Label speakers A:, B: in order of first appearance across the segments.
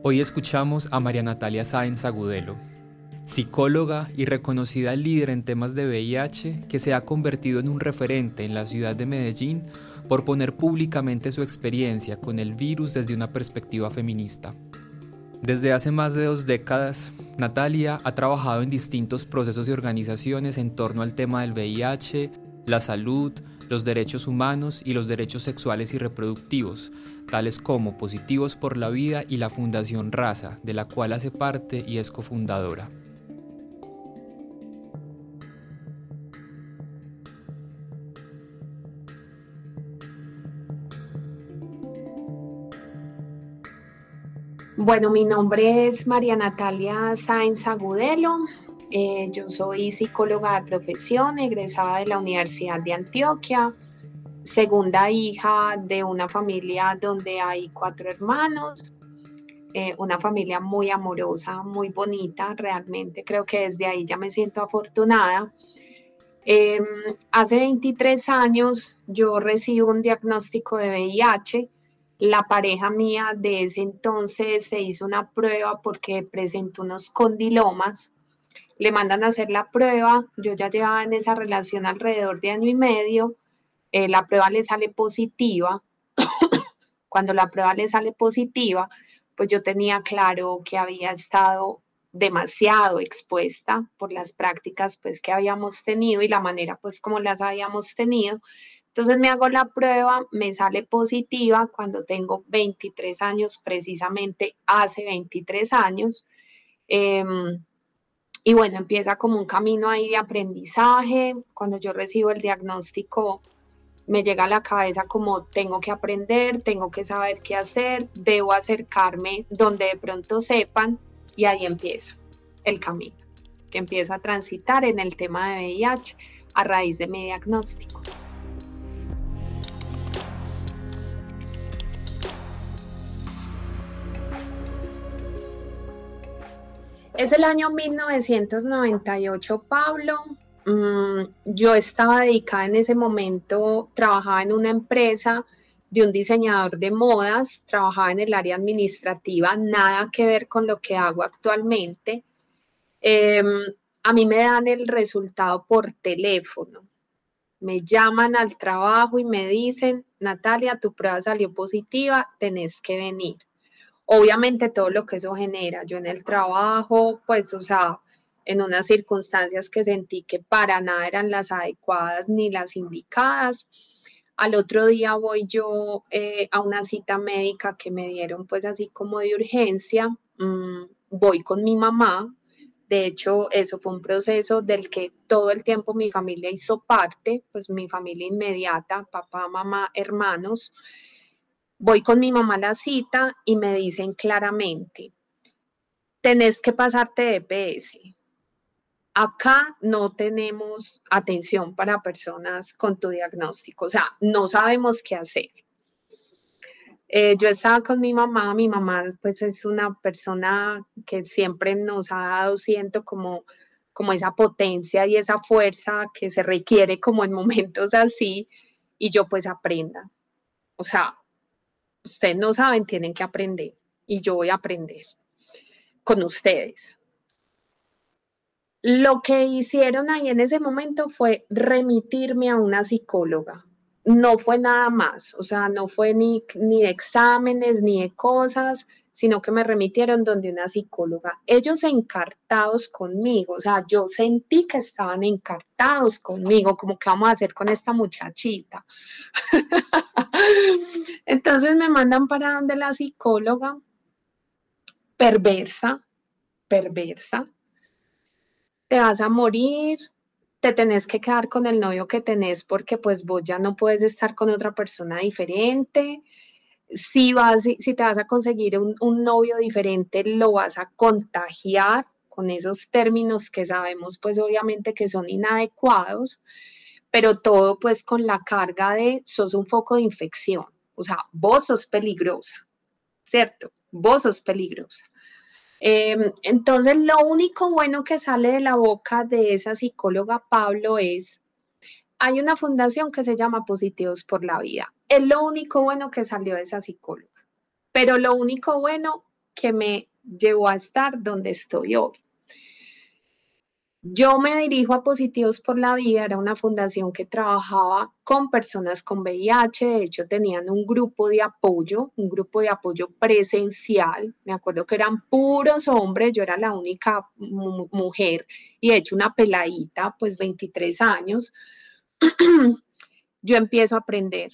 A: Hoy escuchamos a María Natalia Sáenz Agudelo, psicóloga y reconocida líder en temas de VIH que se ha convertido en un referente en la ciudad de Medellín por poner públicamente su experiencia con el virus desde una perspectiva feminista. Desde hace más de dos décadas, Natalia ha trabajado en distintos procesos y organizaciones en torno al tema del VIH, la salud, los derechos humanos y los derechos sexuales y reproductivos, tales como Positivos por la Vida y la Fundación Raza, de la cual hace parte y es cofundadora.
B: Bueno, mi nombre es María Natalia Sáenz Agudelo. Eh, yo soy psicóloga de profesión, egresada de la Universidad de Antioquia, segunda hija de una familia donde hay cuatro hermanos, eh, una familia muy amorosa, muy bonita, realmente creo que desde ahí ya me siento afortunada. Em, hace 23 años yo recibo un diagnóstico de VIH la pareja mía de ese entonces se hizo una prueba porque presentó unos condilomas. Le mandan a hacer la prueba. Yo ya llevaba en esa relación alrededor de año y medio. Eh, la prueba le sale positiva. Cuando la prueba le sale positiva, pues yo tenía claro que había estado demasiado expuesta por las prácticas pues que habíamos tenido y la manera pues como las habíamos tenido entonces me hago la prueba, me sale positiva cuando tengo 23 años, precisamente hace 23 años. Em, y bueno, empieza como un camino ahí de aprendizaje. Cuando yo recibo el diagnóstico, me llega a la cabeza como tengo que aprender, tengo que saber qué hacer, debo acercarme donde de pronto sepan y ahí empieza el camino que empieza a transitar en el tema de VIH a raíz de mi diagnóstico. Es el año 1998, Pablo. Mm, yo estaba dedicada en ese momento, trabajaba en una empresa de un diseñador de modas, trabajaba en el área administrativa, nada que ver con lo que hago actualmente. Em, a mí me dan el resultado por teléfono. Me llaman al trabajo y me dicen, Natalia, tu prueba salió positiva, tenés que venir obviamente todo lo que eso genera. Yo en el trabajo, pues, o sea, en unas circunstancias que sentí que para nada eran las adecuadas ni las indicadas. Al otro día voy yo eh, a una cita médica que me dieron pues así como de urgencia. Mm, voy con mi mamá. De hecho, eso fue un proceso del que todo el tiempo mi familia hizo parte, pues mi familia inmediata, papá, mamá, hermanos. Voy con mi mamá a la cita y me dicen claramente, tenés que pasarte de EPS. Acá no tenemos atención para personas con tu diagnóstico, o sea, no sabemos qué hacer. Eh, yo estaba con mi mamá, mi mamá pues es una persona que siempre nos ha dado, siento como, como esa potencia y esa fuerza que se requiere como en momentos así, y yo pues aprenda. O sea, ustedes no saben, tienen que aprender y yo voy a aprender con ustedes. Lo que hicieron ahí en ese momento fue remitirme a una psicóloga. No fue nada más, o sea, no fue ni, ni exámenes ni de cosas, sino que me remitieron donde una psicóloga. Ellos encartados conmigo, o sea, yo sentí que estaban encartados conmigo, como que vamos a hacer con esta muchachita. Entonces me mandan para donde la psicóloga, perversa, perversa, te vas a morir, te tenés que quedar con el novio que tenés porque pues vos ya no puedes estar con otra persona diferente si, vas, si, te vas a conseguir un, un novio diferente, lo vas a contagiar con esos términos que sabemos pues obviamente que son inadecuados, pero todo pues con la carga de sos un foco de infección, o sea, vos sos peligrosa, ¿cierto? Vos sos peligrosa. Em, entonces, lo único bueno que sale de la boca de esa psicóloga Pablo es, hay una fundación que se llama Positivos por la Vida. Es lo único bueno que salió de esa psicóloga, pero lo único bueno que me llevó a estar donde estoy hoy. Yo me dirijo a Positivos por la Vida, era una fundación que trabajaba con personas con VIH, de hecho tenían un grupo de apoyo, un grupo de apoyo presencial, me acuerdo que eran puros hombres, yo era la única mujer y de hecho una peladita, pues 23 años, yo empiezo a aprender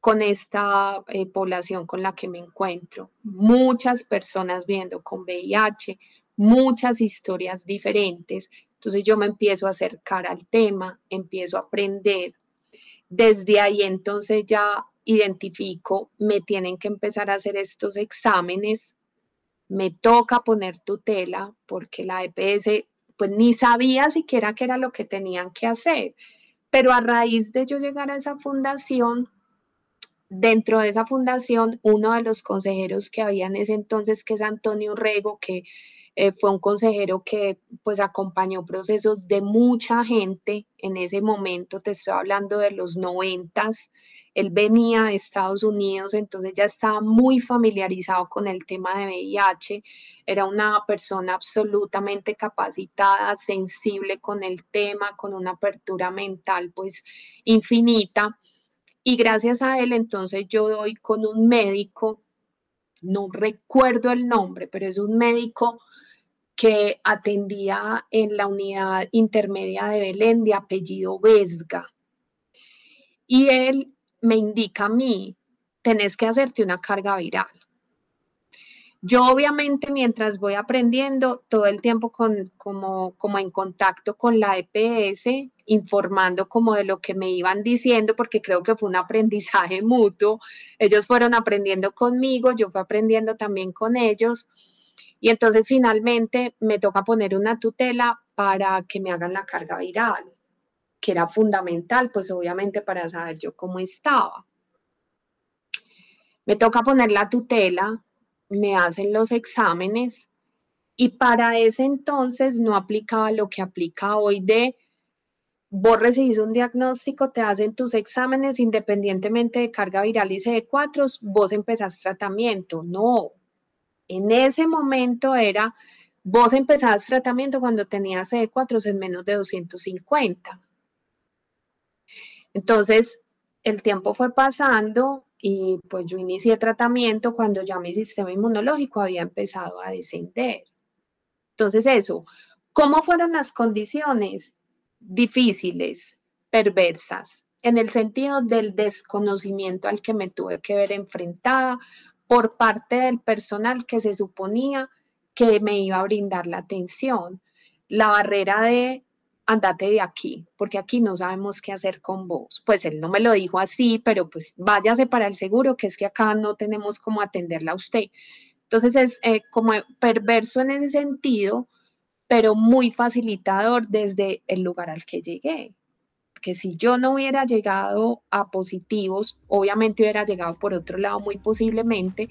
B: con esta eh, población con la que me encuentro, muchas personas viendo con VIH, muchas historias diferentes. Entonces yo me empiezo a acercar al tema, empiezo a aprender. Desde ahí entonces ya identifico, me tienen que empezar a hacer estos exámenes, me toca poner tutela porque la EPS pues ni sabía siquiera qué era lo que tenían que hacer. Pero a raíz de yo llegar a esa fundación, dentro de esa fundación, uno de los consejeros que había en ese entonces, que es Antonio Rego, que eh, fue un consejero que pues acompañó procesos de mucha gente en ese momento, te estoy hablando de los noventas, él venía de Estados Unidos, entonces ya estaba muy familiarizado con el tema de VIH, era una persona absolutamente capacitada, sensible con el tema, con una apertura mental pues infinita. Y gracias a él entonces yo doy con un médico, no recuerdo el nombre, pero es un médico que atendía en la unidad intermedia de Belén de apellido Vesga. Y él me indica a mí, tenés que hacerte una carga viral. Yo obviamente mientras voy aprendiendo todo el tiempo con, como, como en contacto con la EPS, informando como de lo que me iban diciendo, porque creo que fue un aprendizaje mutuo. Ellos fueron aprendiendo conmigo, yo fui aprendiendo también con ellos. Y entonces finalmente me toca poner una tutela para que me hagan la carga viral, que era fundamental, pues obviamente para saber yo cómo estaba. Me toca poner la tutela, me hacen los exámenes y para ese entonces no aplicaba lo que aplica hoy de vos recibís un diagnóstico, te hacen tus exámenes independientemente de carga viral y CD4, vos empezás tratamiento. No, en ese momento era, vos empezabas tratamiento cuando tenías CD4 en menos de 250. Entonces, el tiempo fue pasando y pues yo inicié tratamiento cuando ya mi sistema inmunológico había empezado a descender. Entonces, eso, ¿cómo fueron las condiciones? Difíciles, perversas, en el sentido del desconocimiento al que me tuve que ver enfrentada, por parte del personal que se suponía que me iba a brindar la atención. La barrera de andate de aquí, porque aquí no sabemos qué hacer con vos. Pues él no me lo dijo así, pero pues váyase para el seguro, que es que acá no tenemos cómo atenderla a usted. Entonces es eh, como perverso en ese sentido, pero muy facilitador desde el lugar al que llegué que si yo no hubiera llegado a positivos, obviamente hubiera llegado por otro lado muy posiblemente,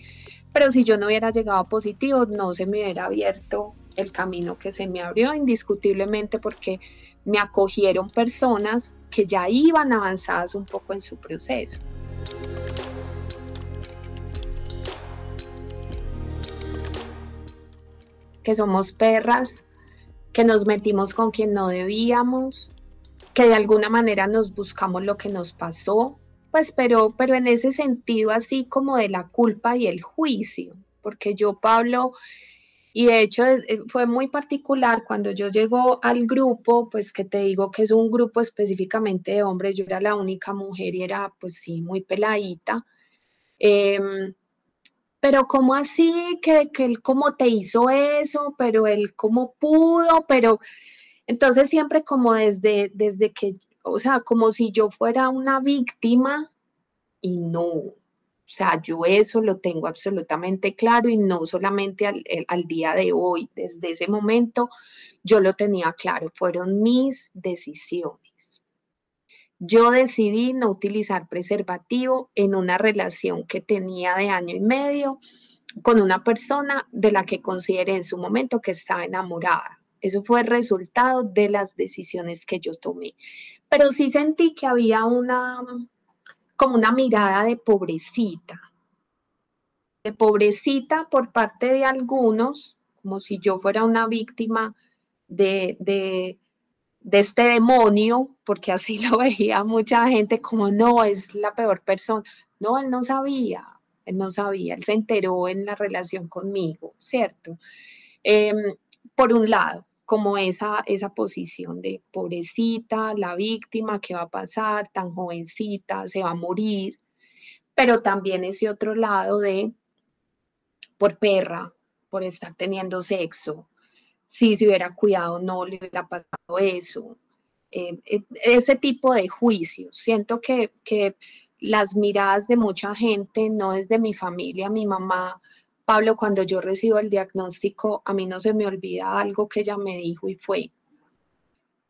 B: pero si yo no hubiera llegado a positivos, no se me hubiera abierto el camino que se me abrió indiscutiblemente porque me acogieron personas que ya iban avanzadas un poco en su proceso. Que somos perras, que nos metimos con quien no debíamos, que de alguna manera nos buscamos lo que nos pasó, pues pero, pero en ese sentido así como de la culpa y el juicio, porque yo, Pablo, y de hecho eh, fue muy particular cuando yo llego al grupo, pues que te digo que es un grupo específicamente de hombres, yo era la única mujer y era pues sí, muy peladita. Em, pero ¿cómo así? Que, que él cómo te hizo eso, pero él cómo pudo, pero entonces siempre como desde, desde que, o sea, como si yo fuera una víctima y no, O sea, yo eso lo tengo absolutamente claro y no solamente al, al, día de hoy, desde ese momento yo lo tenía claro, fueron mis decisiones. Yo decidí no utilizar preservativo en una relación que tenía de año y medio con una persona de la que consideré en su momento que estaba enamorada. Eso fue el resultado de las decisiones que yo tomé. Pero sí sentí que había una, como una mirada de pobrecita, de pobrecita por parte de algunos, como si yo fuera una víctima de, de, este demonio, porque así lo veía mucha gente como, no, es la peor persona. No, él no sabía, él no sabía, él se enteró en la relación conmigo, ¿cierto? Em, por un lado como esa, esa posición de pobrecita, la víctima, ¿qué va a pasar? Tan jovencita, se va a morir. Pero también ese otro lado de por perra, por estar teniendo sexo. Si se hubiera cuidado, no le hubiera pasado eso. Eh, eh, ese tipo de juicios. Siento que, que las miradas de mucha gente, no desde mi familia, mi mamá, Pablo, cuando yo recibo el diagnóstico, a mí no se me olvida algo que ella me dijo y fue,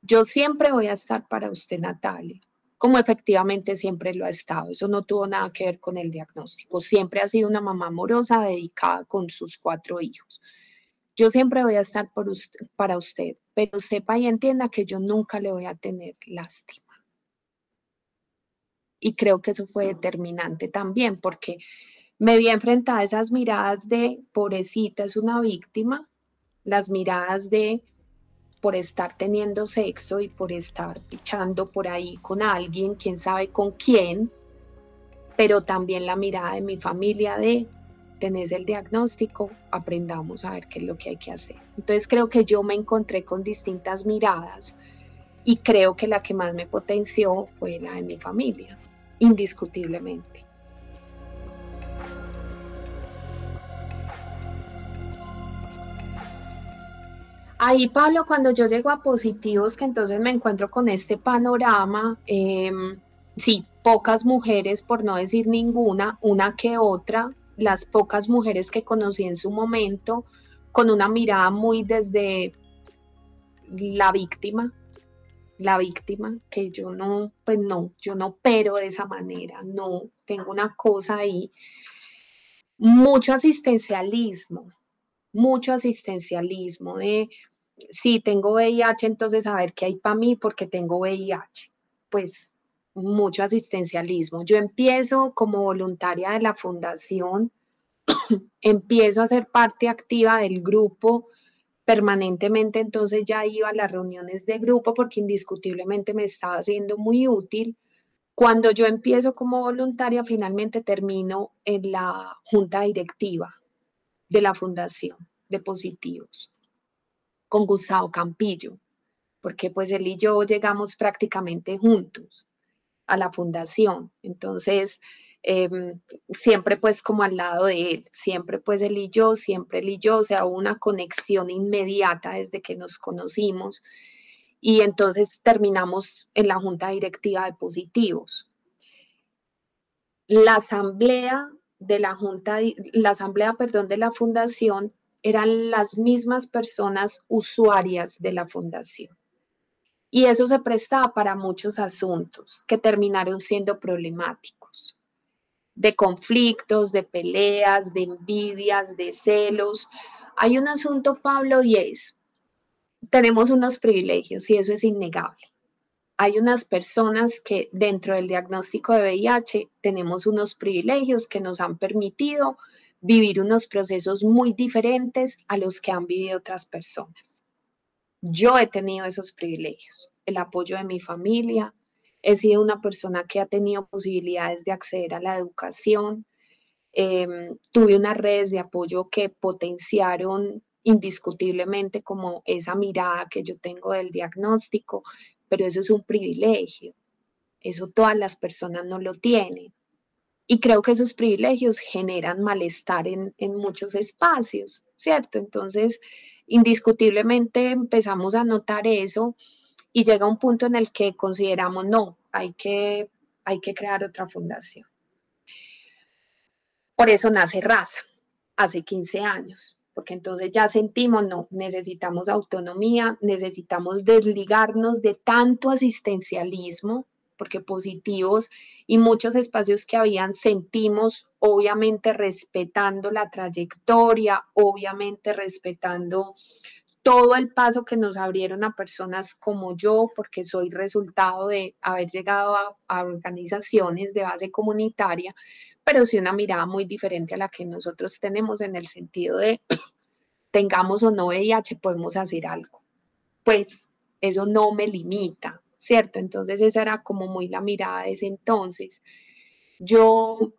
B: yo siempre voy a estar para usted, Natalia, como efectivamente siempre lo ha estado. Eso no tuvo nada que ver con el diagnóstico. Siempre ha sido una mamá amorosa, dedicada con sus cuatro hijos. Yo siempre voy a estar para usted, pero sepa y entienda que yo nunca le voy a tener lástima. Y creo que eso fue determinante también, porque me vi enfrentada a esas miradas de pobrecita es una víctima, las miradas de por estar teniendo sexo y por estar pichando por ahí con alguien, quién sabe con quién, pero también la mirada de mi familia de tenés el diagnóstico, aprendamos a ver qué es lo que hay que hacer. Entonces creo que yo me encontré con distintas miradas y creo que la que más me potenció fue la de mi familia, indiscutiblemente. Ahí, Pablo, cuando yo llego a positivos, que entonces me encuentro con este panorama, em, sí, pocas mujeres, por no decir ninguna, una que otra, las pocas mujeres que conocí en su momento, con una mirada muy desde la víctima, la víctima, que yo no, pues no, yo no pero de esa manera, no, tengo una cosa ahí, mucho asistencialismo, mucho asistencialismo de si tengo VIH, entonces a ver qué hay para mí porque tengo VIH. Pues mucho asistencialismo. Yo empiezo como voluntaria de la fundación, empiezo a ser parte activa del grupo permanentemente, entonces ya iba a las reuniones de grupo porque indiscutiblemente me estaba siendo muy útil. Cuando yo empiezo como voluntaria, finalmente termino en la junta directiva de la fundación de positivos con Gustavo Campillo, porque pues él y yo llegamos prácticamente juntos a la fundación. Entonces, em, siempre pues como al lado de él, siempre pues él y yo, siempre él y yo, o sea, una conexión inmediata desde que nos conocimos y entonces terminamos en la junta directiva de positivos. La asamblea de la junta, la asamblea, perdón, de la fundación eran las mismas personas usuarias de la fundación. Y eso se prestaba para muchos asuntos que terminaron siendo problemáticos, de conflictos, de peleas, de envidias, de celos. Hay un asunto, Pablo, y es, tenemos unos privilegios y eso es innegable. Hay unas personas que dentro del diagnóstico de VIH tenemos unos privilegios que nos han permitido vivir unos procesos muy diferentes a los que han vivido otras personas. Yo he tenido esos privilegios, el apoyo de mi familia, he sido una persona que ha tenido posibilidades de acceder a la educación, em, tuve unas redes de apoyo que potenciaron indiscutiblemente como esa mirada que yo tengo del diagnóstico, pero eso es un privilegio, eso todas las personas no lo tienen. Y creo que esos privilegios generan malestar en, muchos espacios, ¿cierto? Entonces, indiscutiblemente empezamos a notar eso y llega un punto en el que consideramos, no, hay que, hay que crear otra fundación. Por eso nace raza, hace 15 años, porque entonces ya sentimos, no, necesitamos autonomía, necesitamos desligarnos de tanto asistencialismo, porque positivos y muchos espacios que habían sentimos, obviamente respetando la trayectoria, obviamente respetando todo el paso que nos abrieron a personas como yo, porque soy resultado de haber llegado a, organizaciones de base comunitaria, pero sí una mirada muy diferente a la que nosotros tenemos en el sentido de tengamos o no VIH, podemos hacer algo. Pues eso no me limita, ¿cierto? Entonces esa era como muy la mirada de ese entonces. Yo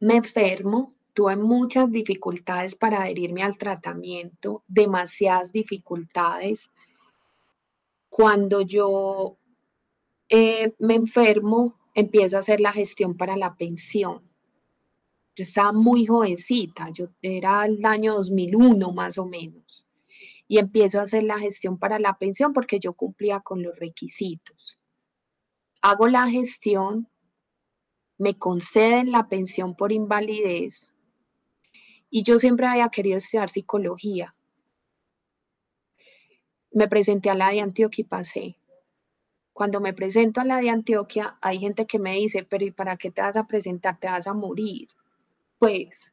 B: me enfermo, tuve muchas dificultades para adherirme al tratamiento, demasiadas dificultades. Cuando yo eh, me enfermo, empiezo a hacer la gestión para la pensión. Yo estaba muy jovencita, yo era el año 2001 más o menos y empiezo a hacer la gestión para la pensión porque yo cumplía con los requisitos. Hago la gestión, me conceden la pensión por invalidez y yo siempre había querido estudiar psicología. Me presenté a la de Antioquia y pasé. Cuando me presento a la de Antioquia, hay gente que me dice, pero ¿y para qué te vas a presentar? Te vas a morir. Pues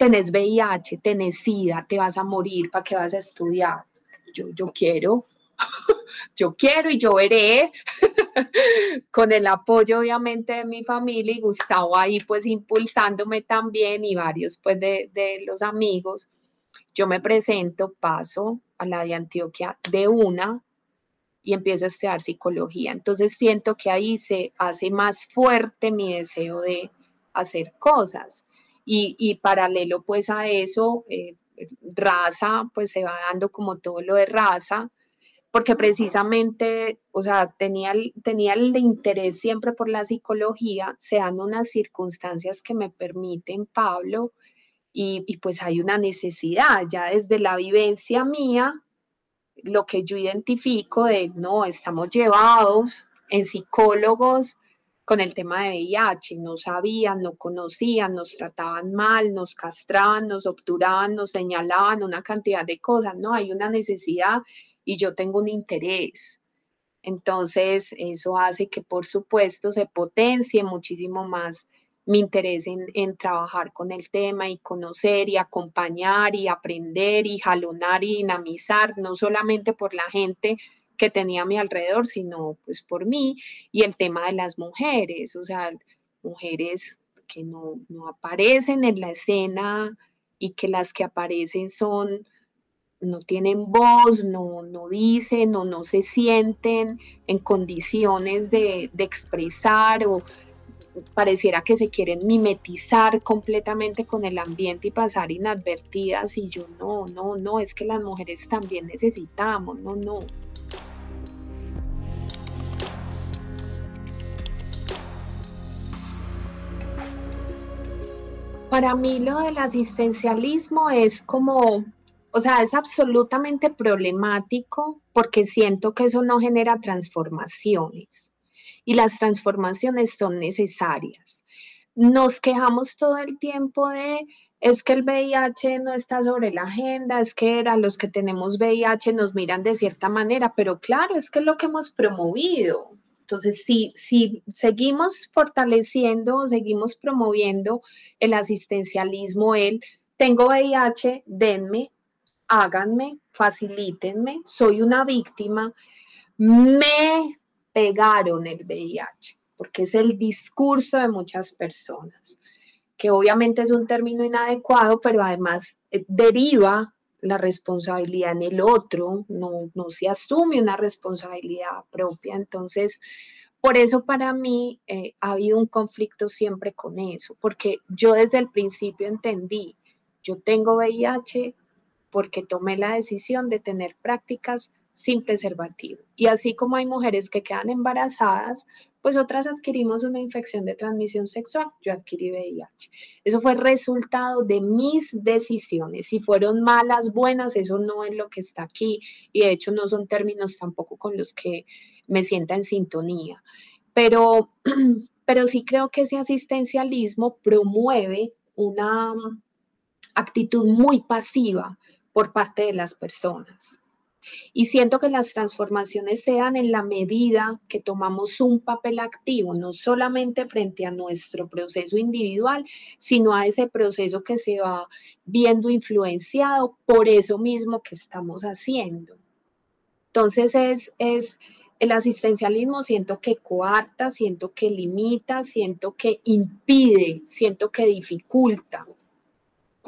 B: tenés VIH, tenés SIDA, te vas a morir, ¿para qué vas a estudiar? Yo, yo quiero, yo quiero y yo veré, con el apoyo obviamente de mi familia y Gustavo ahí pues impulsándome también y varios pues de, de los amigos. Yo me presento, paso a la de Antioquia de una y empiezo a estudiar psicología. Entonces siento que ahí se hace más fuerte mi deseo de hacer cosas. Y, paralelo pues a eso, eh, raza, pues se va dando como todo lo de raza, porque precisamente, o sea, tenía, tenía el interés siempre por la psicología, se dan unas circunstancias que me permiten, Pablo, y, y pues hay una necesidad, ya desde la vivencia mía, lo que yo identifico de, no, estamos llevados en psicólogos con el tema de VIH. No sabían, no conocían, nos trataban mal, nos castraban, nos obturaban, nos señalaban una cantidad de cosas. No, hay una necesidad y yo tengo un interés. Entonces, eso hace que, por supuesto, se potencie muchísimo más mi interés en, en, trabajar con el tema y conocer y acompañar y aprender y jalonar y dinamizar, no solamente por la gente que tenía a mi alrededor, sino pues por mí. Y el tema de las mujeres, o sea, mujeres que no, no aparecen en la escena y que las que aparecen son no tienen voz, no, no dicen o no se sienten en condiciones de, de, expresar o pareciera que se quieren mimetizar completamente con el ambiente y pasar inadvertidas y yo no, no, no, es que las mujeres también necesitamos, no, no. Para mí lo del asistencialismo es como, o sea, es absolutamente problemático porque siento que eso no genera transformaciones y las transformaciones son necesarias. Nos quejamos todo el tiempo de, es que el VIH no está sobre la agenda, es que los que tenemos VIH nos miran de cierta manera, pero claro, es que es lo que hemos promovido. Entonces, si, si seguimos fortaleciendo, seguimos promoviendo el asistencialismo, el tengo VIH, denme, háganme, facilítenme, soy una víctima, me pegaron el VIH, porque es el discurso de muchas personas, que obviamente es un término inadecuado, pero además eh, deriva la responsabilidad en el otro, no, no se asume una responsabilidad propia. Entonces, por eso para mí eh, ha habido un conflicto siempre con eso, porque yo desde el principio entendí, yo tengo VIH porque tomé la decisión de tener prácticas sin preservativo. Y así como hay mujeres que quedan embarazadas, pues otras adquirimos una infección de transmisión sexual. Yo adquirí VIH. Eso fue resultado de mis decisiones. Si fueron malas, buenas, eso no es lo que está aquí. Y de hecho no son términos tampoco con los que me sienta en sintonía. Pero, pero sí creo que ese asistencialismo promueve una actitud muy pasiva por parte de las personas. Y siento que las transformaciones se dan en la medida que tomamos un papel activo, no solamente frente a nuestro proceso individual, sino a ese proceso que se va viendo influenciado por eso mismo que estamos haciendo. Entonces es, es el asistencialismo siento que coarta, siento que limita, siento que impide, siento que dificulta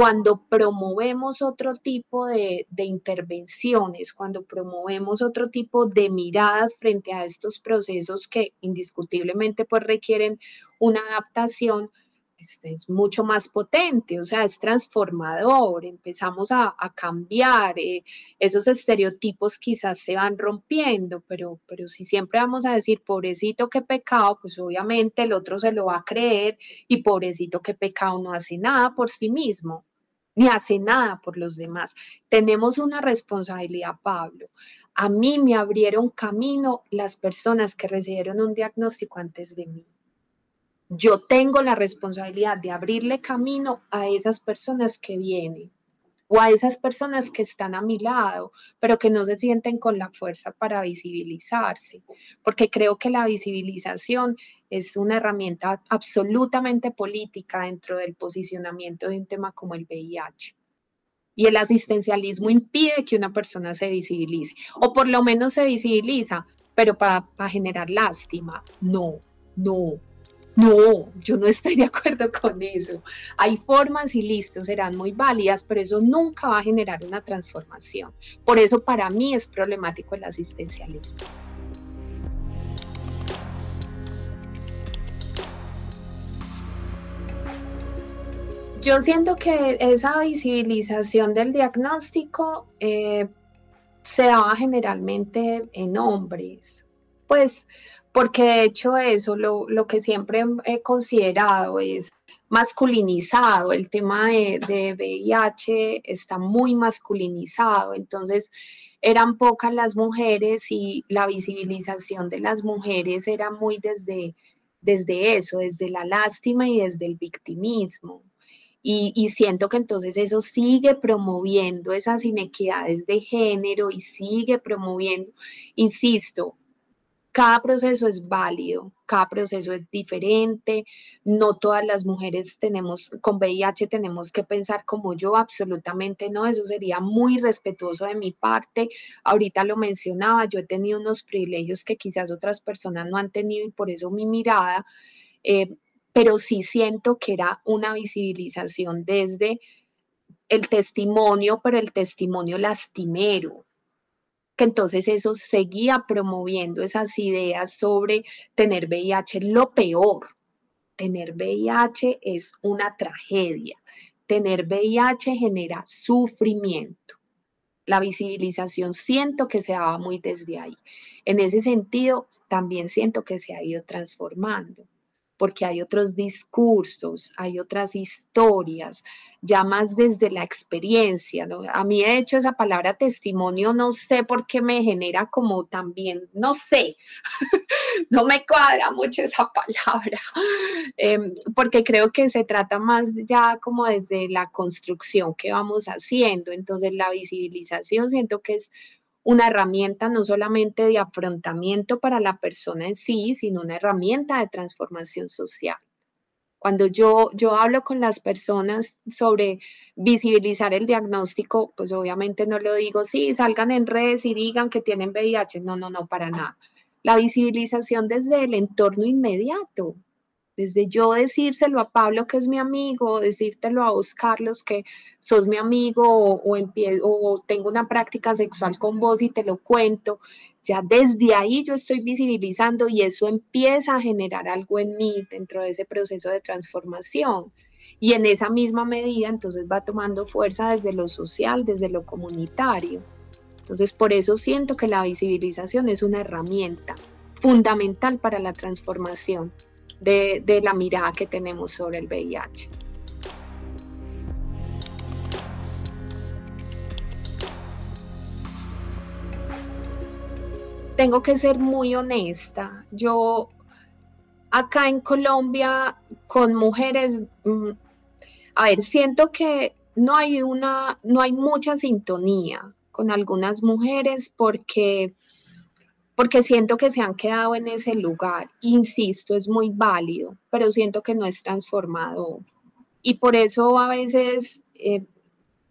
B: cuando promovemos otro tipo de, intervenciones, cuando promovemos otro tipo de miradas frente a estos procesos que indiscutiblemente pues requieren una adaptación, este, es mucho más potente, o sea, es transformador, empezamos a, cambiar, eh, esos estereotipos quizás se van rompiendo, pero, pero si siempre vamos a decir, pobrecito qué pecado, pues obviamente el otro se lo va a creer y pobrecito qué pecado no hace nada por sí mismo, ni hace nada por los demás. Tenemos una responsabilidad, Pablo. A mí me abrieron camino las personas que recibieron un diagnóstico antes de mí yo tengo la responsabilidad de abrirle camino a esas personas que vienen o a esas personas que están a mi lado, pero que no se sienten con la fuerza para visibilizarse, porque creo que la visibilización es una herramienta absolutamente política dentro del posicionamiento de un tema como el VIH. Y el asistencialismo impide que una persona se visibilice, o por lo menos se visibiliza, pero para, para generar lástima. No, no, no, yo no estoy de acuerdo con eso. Hay formas y listos, serán muy válidas, pero eso nunca va a generar una transformación. Por eso para mí es problemático el asistencialismo. Yo siento que esa visibilización del diagnóstico eh, se daba generalmente en hombres. Pues porque de hecho eso, lo, que siempre he considerado es masculinizado, el tema de, de, VIH está muy masculinizado, entonces eran pocas las mujeres y la visibilización de las mujeres era muy desde, desde eso, desde la lástima y desde el victimismo. Y, siento que entonces eso sigue promoviendo esas inequidades de género y sigue promoviendo, insisto, cada proceso es válido, cada proceso es diferente, no todas las mujeres tenemos, con VIH tenemos que pensar como yo, absolutamente no, eso sería muy respetuoso de mi parte. Ahorita lo mencionaba, yo he tenido unos privilegios que quizás otras personas no han tenido y por eso mi mirada, eh, pero sí siento que era una visibilización desde el testimonio, pero el testimonio lastimero, que entonces eso seguía promoviendo esas ideas sobre tener VIH. Lo peor, tener VIH es una tragedia. Tener VIH genera sufrimiento. La visibilización siento que se va muy desde ahí. En ese sentido, también siento que se ha ido transformando porque hay otros discursos, hay otras historias, ya más desde la experiencia. A mí, de hecho, esa palabra testimonio no sé por qué me genera como también, no sé, no me cuadra mucho esa palabra, em, porque creo que se trata más ya como desde la construcción que vamos haciendo. Entonces, la visibilización siento que es una herramienta no solamente de afrontamiento para la persona en sí, sino una herramienta de transformación social. Cuando yo, yo hablo con las personas sobre visibilizar el diagnóstico, pues obviamente no lo digo, sí, salgan en redes y digan que tienen VIH. No, no, no, para nada. La visibilización desde el entorno inmediato, desde yo decírselo a Pablo que es mi amigo, decírtelo a vos Carlos que sos mi amigo o, o tengo una práctica sexual con vos y te lo cuento, ya desde ahí yo estoy visibilizando y eso empieza a generar algo en mí dentro de ese proceso de transformación. Y en esa misma medida entonces va tomando fuerza desde lo social, desde lo comunitario. Entonces por eso siento que la visibilización es una herramienta fundamental para la transformación de, la mirada que tenemos sobre el VIH. Tengo que ser muy honesta. Yo acá en Colombia con mujeres, mm, a ver, siento que no hay una, no hay mucha sintonía con algunas mujeres porque porque siento que se han quedado en ese lugar. Insisto, es muy válido, pero siento que no es transformador. Y por eso a veces eh,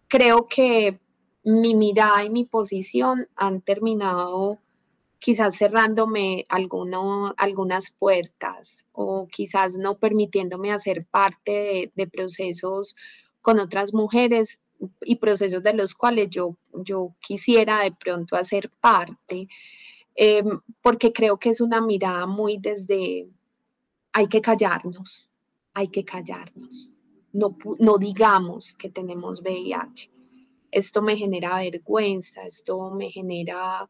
B: creo que mi mirada y mi posición han terminado quizás cerrándome algunas puertas o quizás no permitiéndome hacer parte de, procesos con otras mujeres y procesos de los cuales yo, yo quisiera de pronto hacer parte. Em, porque creo que es una mirada muy desde, hay que callarnos, hay que callarnos, no, no digamos que tenemos VIH. Esto me genera vergüenza, esto me genera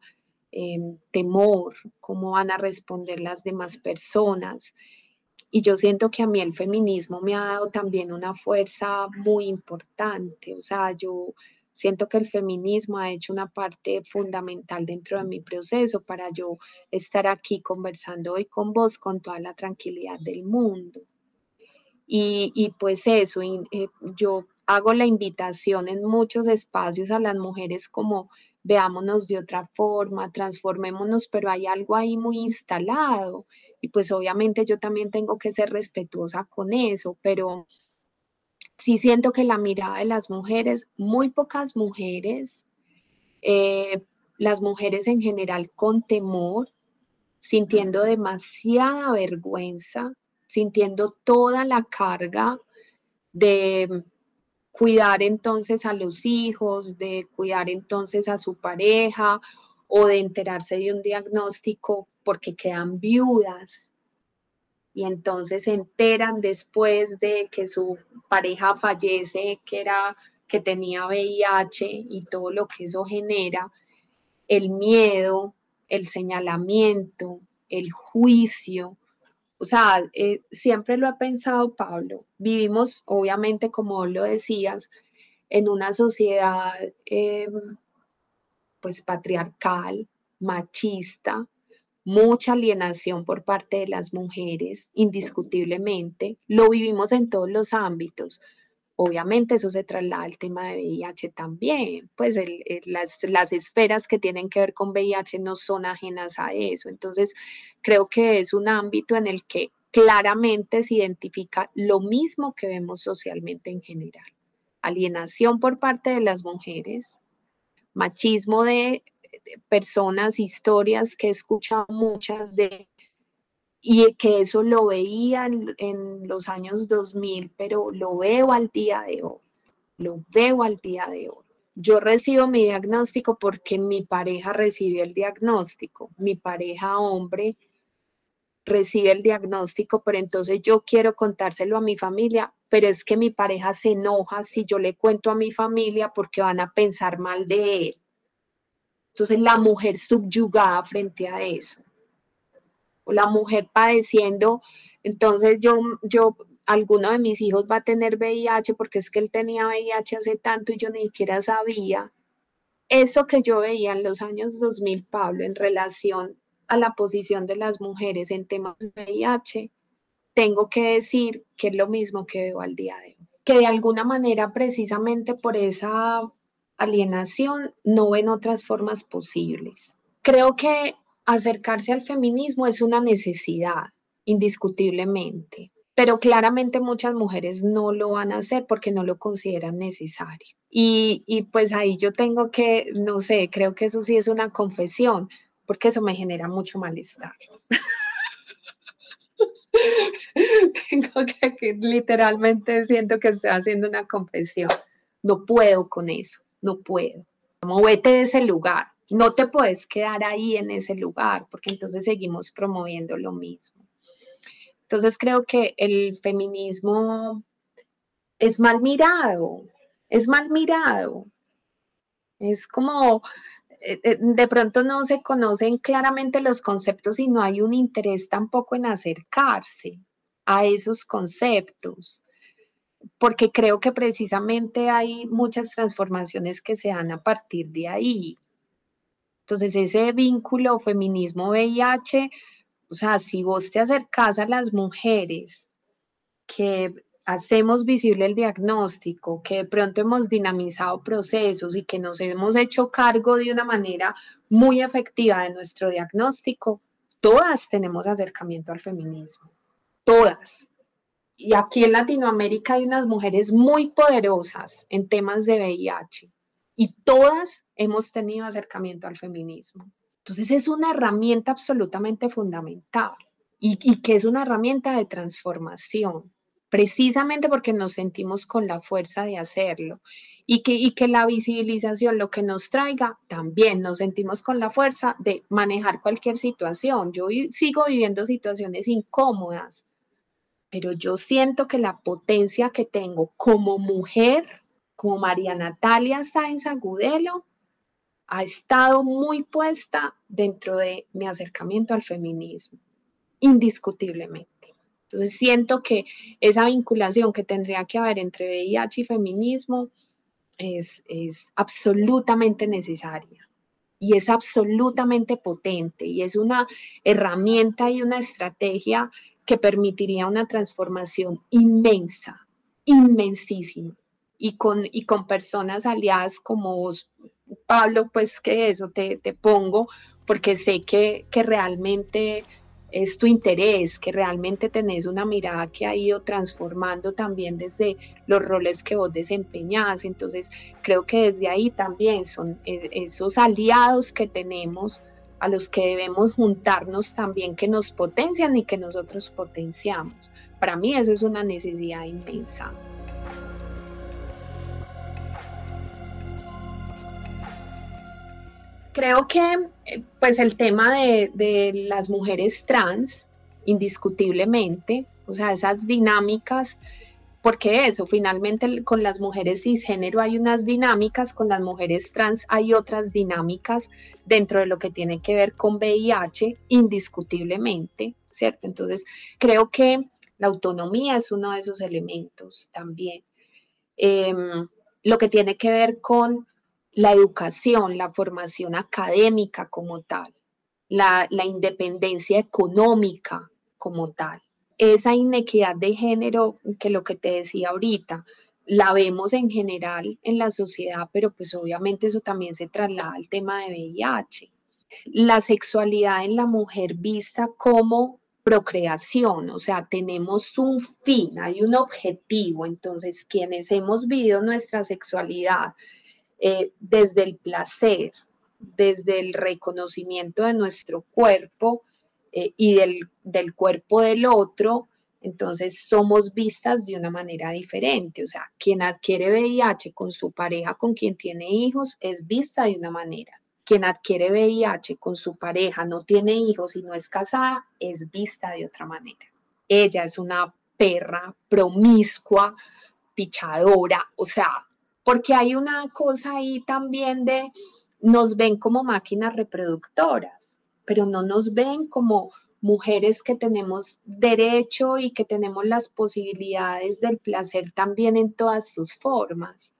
B: em, temor, cómo van a responder las demás personas. Y yo siento que a mí el feminismo me ha dado también una fuerza muy importante. O sea, yo Siento que el feminismo ha hecho una parte fundamental dentro de mi proceso para yo estar aquí conversando hoy con vos con toda la tranquilidad del mundo. Y, pues eso, eh, yo hago la invitación en muchos espacios a las mujeres como veámonos de otra forma, transformémonos, pero hay algo ahí muy instalado y pues obviamente yo también tengo que ser respetuosa con eso, pero sí siento que la mirada de las mujeres, muy pocas mujeres, eh, las mujeres en general con temor, sintiendo demasiada vergüenza, sintiendo toda la carga de cuidar entonces a los hijos, de cuidar entonces a su pareja o de enterarse de un diagnóstico porque quedan viudas y entonces se enteran después de que su pareja fallece, que era que tenía VIH y todo lo que eso genera, el miedo, el señalamiento, el juicio. O sea, eh, siempre lo ha pensado Pablo. Vivimos, obviamente, como lo decías, en una sociedad em, pues patriarcal, machista, mucha alienación por parte de las mujeres, indiscutiblemente. Lo vivimos en todos los ámbitos. Obviamente eso se traslada al tema de VIH también, pues las, las, esferas que tienen que ver con VIH no son ajenas a eso. Entonces, creo que es un ámbito en el que claramente se identifica lo mismo que vemos socialmente en general. Alienación por parte de las mujeres, machismo de personas, historias que he escuchado muchas de, y que eso lo veía en, los años 2000, pero lo veo al día de hoy, lo veo al día de hoy. Yo recibo mi diagnóstico porque mi pareja recibió el diagnóstico, mi pareja hombre recibe el diagnóstico, pero entonces yo quiero contárselo a mi familia, pero es que mi pareja se enoja si yo le cuento a mi familia porque van a pensar mal de él. Entonces la mujer subyugada frente a eso. O la mujer padeciendo, entonces yo, yo, alguno de mis hijos va a tener VIH porque es que él tenía VIH hace tanto y yo ni siquiera sabía. Eso que yo veía en los años 2000, Pablo, en relación a la posición de las mujeres en temas de VIH, tengo que decir que es lo mismo que veo al día de hoy. Que de alguna manera, precisamente por esa alienación, no ven otras formas posibles. Creo que acercarse al feminismo es una necesidad, indiscutiblemente, pero claramente muchas mujeres no lo van a hacer porque no lo consideran necesario. Y, y pues ahí yo tengo que, no sé, creo que eso sí es una confesión, porque eso me genera mucho malestar. tengo que, que, literalmente siento que estoy haciendo una confesión. No puedo con eso no puedo. Movete de ese lugar. No te puedes quedar ahí en ese lugar porque entonces seguimos promoviendo lo mismo. Entonces creo que el feminismo es mal mirado, es mal mirado. Es como, eh, eh, de pronto no se conocen claramente los conceptos y no hay un interés tampoco en acercarse a esos conceptos porque creo que precisamente hay muchas transformaciones que se dan a partir de ahí. Entonces, ese vínculo feminismo-VIH O sea, si vos te acercás a las mujeres que hacemos visible el diagnóstico, que de pronto hemos dinamizado procesos y que nos hemos hecho cargo de una manera muy efectiva de nuestro diagnóstico, todas tenemos acercamiento al feminismo, todas. Y aquí en Latinoamérica hay unas mujeres muy poderosas en temas de VIH y todas hemos tenido acercamiento al feminismo. Entonces es una herramienta absolutamente fundamental y, y que es una herramienta de transformación precisamente porque nos sentimos con la fuerza de hacerlo y que, y que la visibilización lo que nos traiga, también nos sentimos con la fuerza de manejar cualquier situación. Yo sigo viviendo situaciones incómodas, pero yo siento que la potencia que tengo como mujer, como María Natalia Sáenz Agudelo, ha estado muy puesta dentro de mi acercamiento al feminismo, indiscutiblemente. Entonces siento que esa vinculación que tendría que haber entre VIH y feminismo es, es absolutamente necesaria y es absolutamente potente y es una herramienta y una estrategia que permitiría una transformación inmensa, inmensísima. Y con, y con personas aliadas como vos, Pablo, pues que eso te, te pongo, porque sé que, que realmente es tu interés, que realmente tenés una mirada que ha ido transformando también desde los roles que vos desempeñás. Entonces, creo que desde ahí también son e, esos aliados que tenemos a los que debemos juntarnos también, que nos potencian y que nosotros potenciamos. Para mí eso es una necesidad inmensa. Creo que eh, pues el tema de, las mujeres trans, indiscutiblemente, o sea, esas dinámicas, porque eso, finalmente con las mujeres cisgénero hay unas dinámicas, con las mujeres trans hay otras dinámicas dentro de lo que tiene que ver con VIH, indiscutiblemente, ¿cierto? Entonces, creo que la autonomía es uno de esos elementos también. Em, lo que tiene que ver con la educación, la formación académica como tal, la, independencia económica como tal. Esa inequidad de género, que lo que te decía ahorita, la vemos en general en la sociedad, pero pues obviamente eso también se traslada al tema de VIH. La sexualidad en la mujer vista como procreación, o sea, tenemos un fin, hay un objetivo, entonces quienes hemos vivido nuestra sexualidad eh, desde el placer, desde el reconocimiento de nuestro cuerpo eh, y del, del cuerpo del otro, entonces somos vistas de una manera diferente. O sea, quien adquiere VIH con su pareja, con quien tiene hijos, es vista de una manera. Quien adquiere VIH con su pareja, no tiene hijos y no es casada, es vista de otra manera. Ella es una perra promiscua, pichadora, o sea, porque hay una cosa ahí también de nos ven como máquinas reproductoras, pero no nos ven como mujeres que tenemos derecho y que tenemos las posibilidades del placer también en todas sus formas.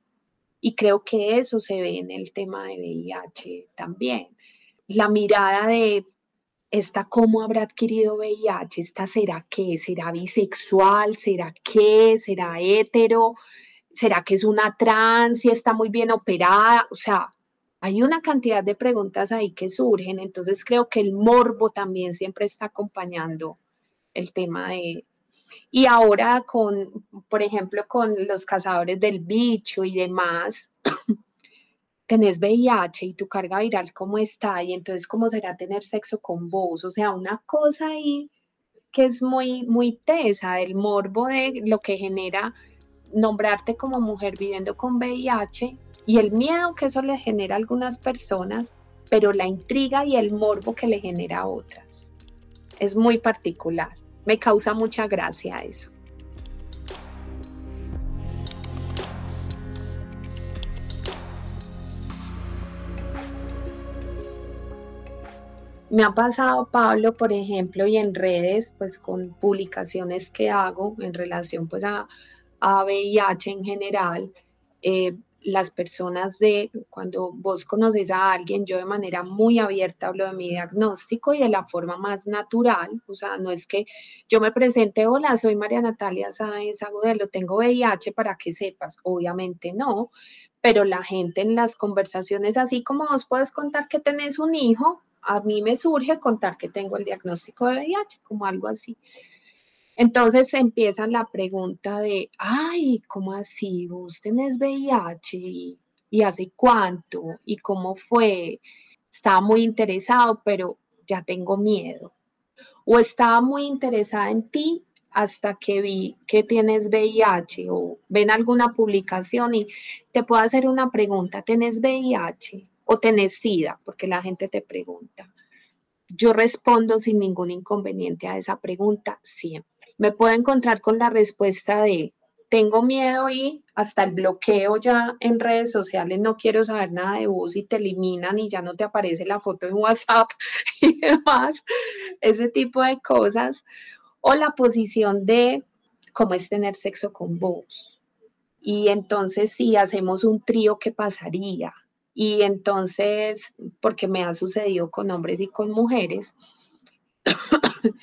B: Y creo que eso se ve en el tema de VIH también. La mirada de esta cómo habrá adquirido VIH, esta será qué, será bisexual, será qué, será hetero, ¿Será que es una trans y está muy bien operada? O sea, hay una cantidad de preguntas ahí que surgen, entonces creo que el morbo también siempre está acompañando el tema de... Y ahora con, por ejemplo, con los cazadores del bicho y demás, tenés VIH y tu carga viral cómo está y entonces cómo será tener sexo con vos, o sea, una cosa ahí que es muy, muy tesa, el morbo de lo que genera nombrarte como mujer viviendo con VIH y el miedo que eso le genera a algunas personas, pero la intriga y el morbo que le genera a otras. Es muy particular. Me causa mucha gracia eso. Me ha pasado, Pablo, por ejemplo, y en redes, pues con publicaciones que hago en relación pues a, a VIH en general, eh, las personas de cuando vos conoces a alguien, yo de manera muy abierta hablo de mi diagnóstico y de la forma más natural, o sea, no es que yo me presente, hola, soy María Natalia Sáenz Agudelo, tengo VIH para que sepas, obviamente no, pero la gente en las conversaciones, así como vos puedes contar que tenés un hijo, a mí me surge contar que tengo el diagnóstico de VIH, como algo así. Entonces empieza la pregunta de, ay, ¿cómo así? ¿Vos tenés VIH? ¿Y, hace cuánto? ¿Y cómo fue? Estaba muy interesado, pero ya tengo miedo. O estaba muy interesada en ti hasta que vi que tienes VIH o ven alguna publicación y te puedo hacer una pregunta, ¿tenés VIH o tenés SIDA? Porque la gente te pregunta. Yo respondo sin ningún inconveniente a esa pregunta siempre me puedo encontrar con la respuesta de tengo miedo y hasta el bloqueo ya en redes sociales, no quiero saber nada de vos y te eliminan y ya no te aparece la foto en WhatsApp y demás, ese tipo de cosas. O la posición de cómo es tener sexo con vos. Y entonces si hacemos un trío, ¿qué pasaría? Y entonces, porque me ha sucedido con hombres y con mujeres,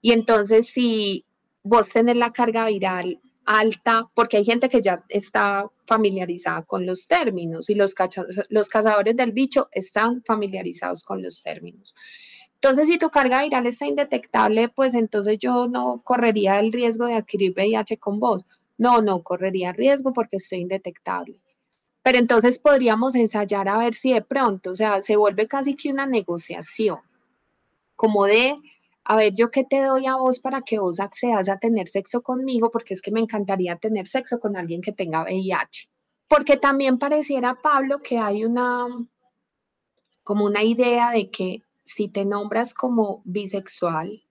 B: y entonces si vos tenés la carga viral alta, porque hay gente que ya está familiarizada con los términos y los, los cazadores del bicho están familiarizados con los términos. Entonces, si tu carga viral está indetectable, pues entonces yo no correría el riesgo de adquirir VIH con vos. No, no correría riesgo porque estoy indetectable. Pero entonces podríamos ensayar a ver si de pronto, o sea, se vuelve casi que una negociación, como de a ver, yo qué te doy a vos para que vos accedas a tener sexo conmigo, porque es que me encantaría tener sexo con alguien que tenga VIH. Porque también pareciera, Pablo, que hay una, como una idea de que si te nombras como bisexual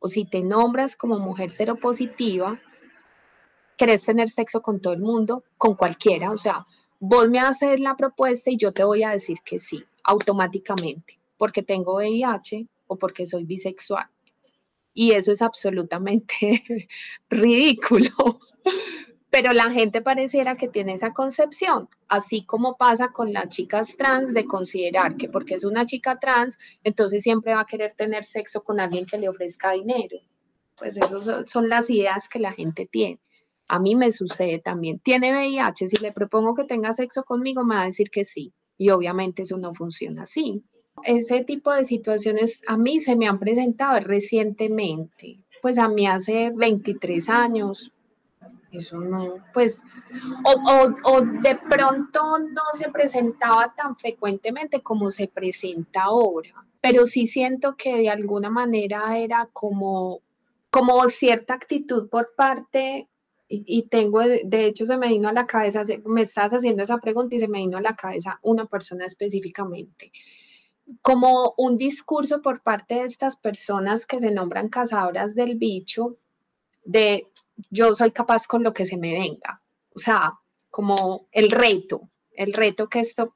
B: o si te nombras como mujer seropositiva, querés tener sexo con todo el mundo, con cualquiera. O sea, vos me haces la propuesta y yo te voy a decir que sí, automáticamente, porque tengo VIH o porque soy bisexual y eso es absolutamente ridículo. Pero la gente pareciera que tiene esa concepción, así como pasa con las chicas trans de considerar que porque es una chica trans, entonces siempre va a querer tener sexo con alguien que le ofrezca dinero. Pues esas son las ideas que la gente tiene. A mí me sucede también. Tiene VIH, si le propongo que tenga sexo conmigo, me va a decir que sí. Y obviamente eso no funciona así. Ese tipo de situaciones a mí se me han presentado recientemente, pues a mí hace 23 años, eso no, pues, o, o, de pronto no se presentaba tan frecuentemente como se presenta ahora, pero sí siento que de alguna manera era como, como cierta actitud por parte, y, y tengo, de hecho se me vino a la cabeza, me estás haciendo esa pregunta y se me vino a la cabeza una persona específicamente como un discurso por parte de estas personas que se nombran cazadoras del bicho, de yo soy capaz con lo que se me venga. O sea, como el reto, el reto que esto,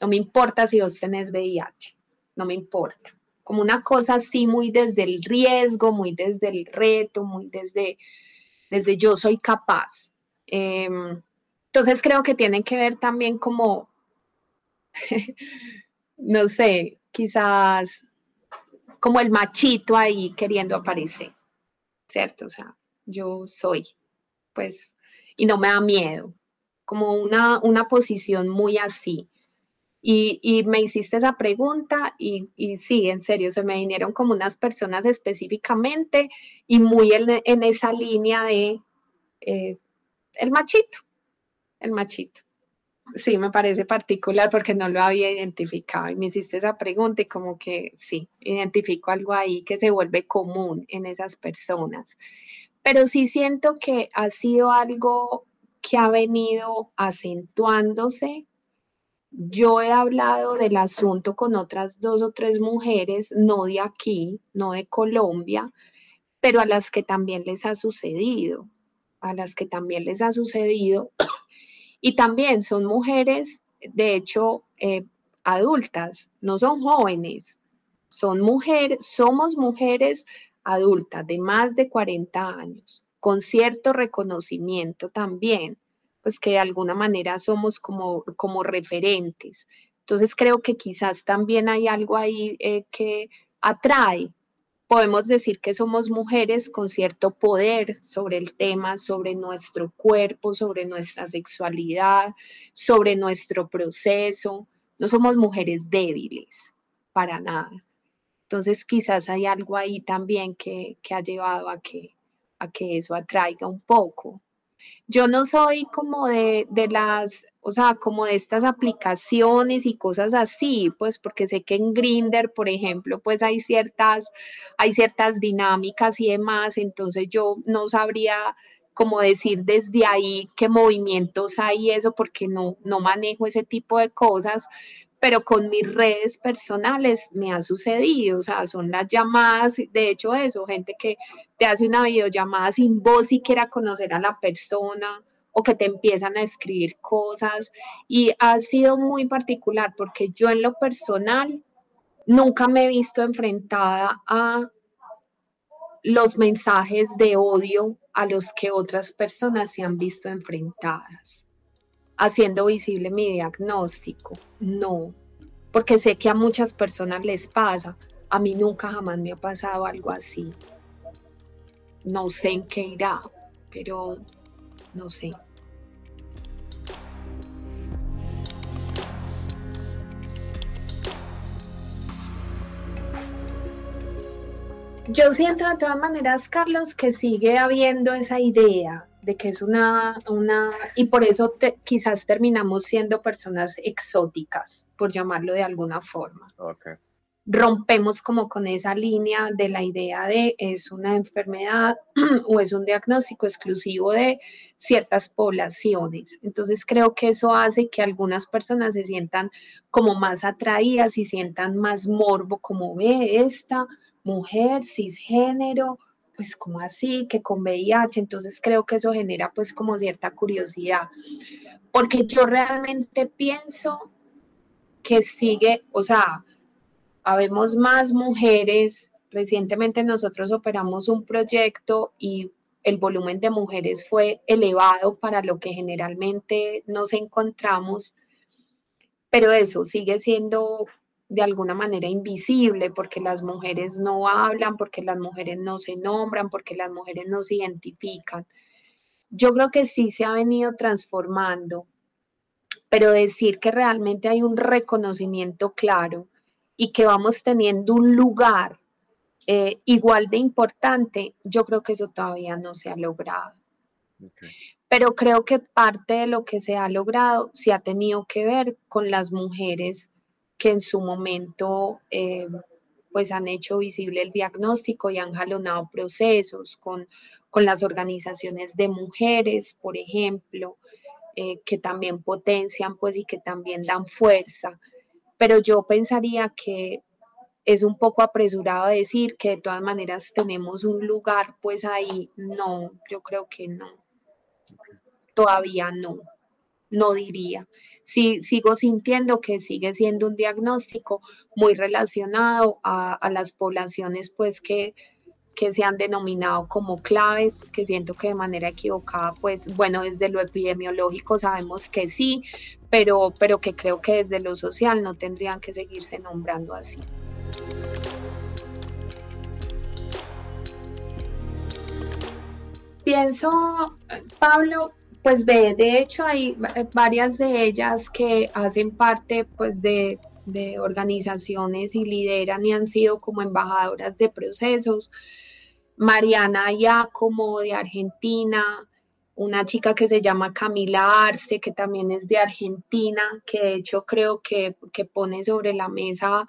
B: no me importa si vos tenés VIH, no me importa. Como una cosa así muy desde el riesgo, muy desde el reto, muy desde, desde yo soy capaz. Em, entonces creo que tienen que ver también como no sé, quizás como el machito ahí queriendo aparecer, ¿cierto? O sea, yo soy, pues, y no me da miedo, como una, una posición muy así. Y, me hiciste esa pregunta y, sí, en serio, se me vinieron como unas personas específicamente y muy en, esa línea de eh, el machito, el machito. Sí, me parece particular porque no lo había identificado y me hiciste esa pregunta y como que sí, identifico algo ahí que se vuelve común en esas personas. Pero sí siento que ha sido algo que ha venido acentuándose. Yo he hablado del asunto con otras dos o tres mujeres, no de aquí, no de Colombia, pero a las que también les ha sucedido, a las que también les ha sucedido y también son mujeres, de hecho, eh, adultas, no son jóvenes, son mujeres, somos mujeres adultas de más de 40 años, con cierto reconocimiento también pues que de alguna manera somos como, como referentes. Entonces creo que quizás también hay algo ahí eh, que atrae. Podemos decir que somos mujeres con cierto poder sobre el tema, sobre nuestro cuerpo, sobre nuestra sexualidad, sobre nuestro proceso. No somos mujeres débiles, para nada. Entonces quizás hay algo ahí también que, que ha llevado a que, a que eso atraiga un poco. Yo no soy como de, de, las, o sea, como de estas aplicaciones y cosas así, pues porque sé que en Grinder, por ejemplo, pues hay ciertas, hay ciertas dinámicas y demás, entonces yo no sabría como decir desde ahí qué movimientos hay eso, porque no, no manejo ese tipo de cosas, pero con mis redes personales me ha sucedido, o sea, son las llamadas, de hecho eso, gente que te hace una videollamada sin voz y quiera conocer a la persona o que te empiezan a escribir cosas. Y ha sido muy particular porque yo en lo personal nunca me he visto enfrentada a los mensajes de odio a los que otras personas se han visto enfrentadas haciendo visible mi diagnóstico. No, porque sé que a muchas personas les pasa. A mí nunca jamás me ha pasado algo así. No sé en qué irá, pero no sé. Yo siento de todas maneras, Carlos, que sigue habiendo esa idea de que es una, una y por eso quizás terminamos siendo personas exóticas, por llamarlo de alguna forma. Rompemos como con esa línea de la idea de es una enfermedad o es un diagnóstico exclusivo de ciertas poblaciones. Entonces creo que eso hace que algunas personas se sientan como más atraídas y sientan más morbo, como ve esta mujer cisgénero pues como así, que con VIH, entonces creo que eso genera pues como cierta curiosidad, porque yo realmente pienso que sigue, o sea, habemos más mujeres, recientemente nosotros operamos un proyecto y el volumen de mujeres fue elevado para lo que generalmente nos encontramos, pero eso sigue siendo de alguna manera invisible, porque las mujeres no hablan, porque las mujeres no se nombran, porque las mujeres no se identifican. Yo creo que sí se ha venido transformando, pero decir que realmente hay un reconocimiento claro y que vamos teniendo un lugar eh, igual de importante, yo creo que eso todavía no se ha logrado. Pero creo que parte de lo que se ha logrado se ha tenido que ver con las mujeres que en su momento eh, pues han hecho visible el diagnóstico y han jalonado procesos con, con las organizaciones de mujeres, por ejemplo, eh, que también potencian pues y que también dan fuerza. Pero yo pensaría que es un poco apresurado decir que de todas maneras tenemos un lugar pues ahí. No, yo creo que no. Todavía no, no diría sí sigo sintiendo que sigue siendo un diagnóstico muy relacionado a, las poblaciones pues que, que se han denominado como claves, que siento que de manera equivocada, pues bueno, desde lo epidemiológico sabemos que sí, pero, pero que creo que desde lo social no tendrían que seguirse nombrando así. Pienso, Pablo, pues ve, de hecho hay varias de ellas que hacen parte pues de, organizaciones y lideran y han sido como embajadoras de procesos. Mariana ya como de Argentina, una chica que se llama Camila Arce, que también es de Argentina, que de hecho creo que, que pone sobre la mesa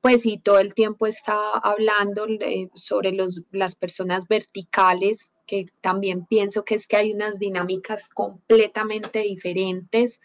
B: pues sí, todo el tiempo está hablando sobre los, las personas verticales, que también pienso que es que hay unas dinámicas completamente diferentes.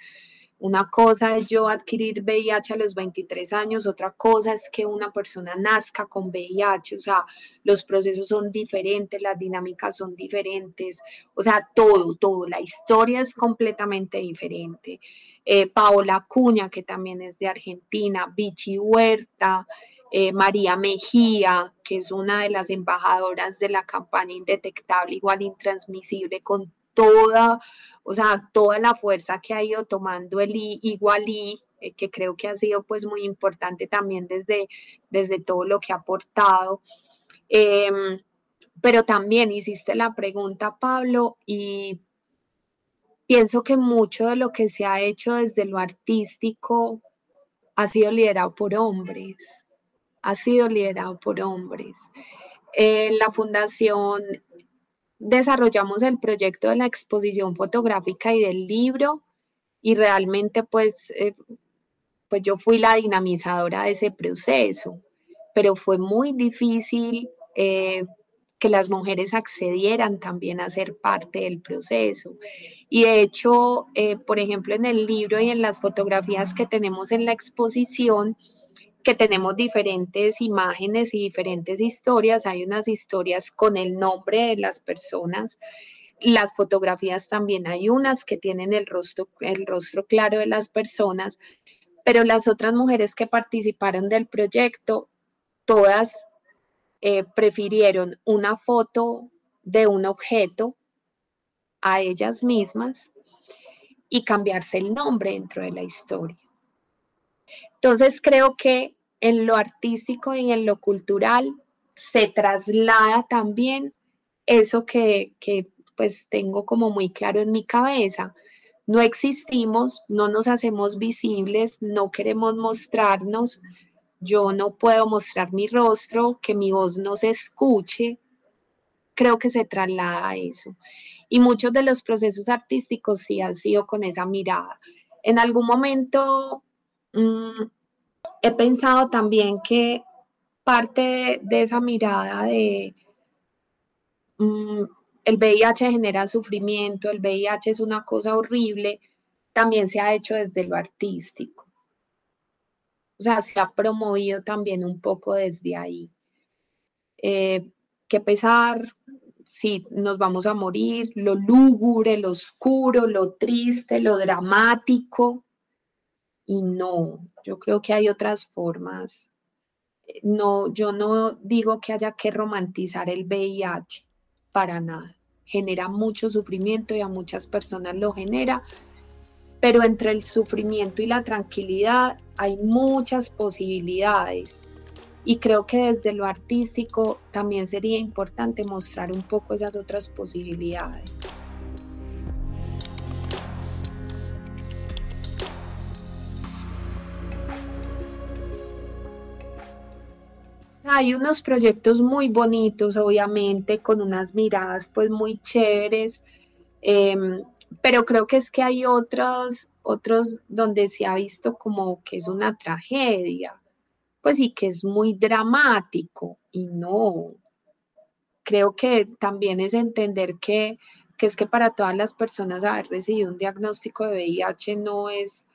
B: Una cosa es yo adquirir VIH a los 23 años, otra cosa es que una persona nazca con VIH, o sea, los procesos son diferentes, las dinámicas son diferentes, o sea, todo, todo, la historia es completamente diferente. Eh, Paola Cuña, que también es de Argentina, Vichy Huerta, eh, María Mejía, que es una de las embajadoras de la campaña Indetectable Igual Intransmisible con toda, o sea, toda la fuerza que ha ido tomando el Igualí, eh, que creo que ha sido pues muy importante también desde, desde todo lo que ha aportado. Em, pero también hiciste la pregunta, Pablo, y pienso que mucho de lo que se ha hecho desde lo artístico ha sido liderado por hombres, ha sido liderado por hombres. En la fundación desarrollamos el proyecto de la exposición fotográfica y del libro y realmente pues, eh, pues yo fui la dinamizadora de ese proceso, pero fue muy difícil eh, que las mujeres accedieran también a ser parte del proceso. Y de hecho, eh, por ejemplo, en el libro y en las fotografías que tenemos en la exposición, que tenemos diferentes imágenes y diferentes historias. Hay unas historias con el nombre de las personas. Las fotografías también hay unas que tienen el rostro, el rostro claro de las personas, pero las otras mujeres que participaron del proyecto, todas eh, prefirieron una foto de un objeto a ellas mismas y cambiarse el nombre dentro de la historia. Entonces creo que en lo artístico y en lo cultural se traslada también eso que, pues tengo como muy claro en mi cabeza. No existimos, no nos hacemos visibles, no queremos mostrarnos, yo no puedo mostrar mi rostro, que mi voz no se escuche. Creo que se traslada eso. Y muchos de los procesos artísticos sí han sido con esa mirada. En algún momento mm, he pensado también que parte de, esa mirada de mm, el VIH genera sufrimiento, el VIH es una cosa horrible, también se ha hecho desde lo artístico. O sea, se ha promovido también un poco desde ahí. Eh, qué pesar, si nos vamos a morir, lo lúgubre, lo oscuro, lo triste, lo dramático. Y no, yo creo que hay otras formas. No, yo no digo que haya que romantizar el VIH, para nada. Genera mucho sufrimiento y a muchas personas lo genera, pero entre el sufrimiento y la tranquilidad hay muchas posibilidades. Y creo que desde lo artístico también sería importante mostrar un poco esas otras posibilidades. Hay unos proyectos muy bonitos, obviamente, con unas miradas pues muy chéveres, em, pero creo que es que hay otros, otros donde se ha visto como que es una tragedia, pues sí que es muy dramático y no. Creo que también es entender que, que es que para todas las personas haber recibido un diagnóstico de VIH no es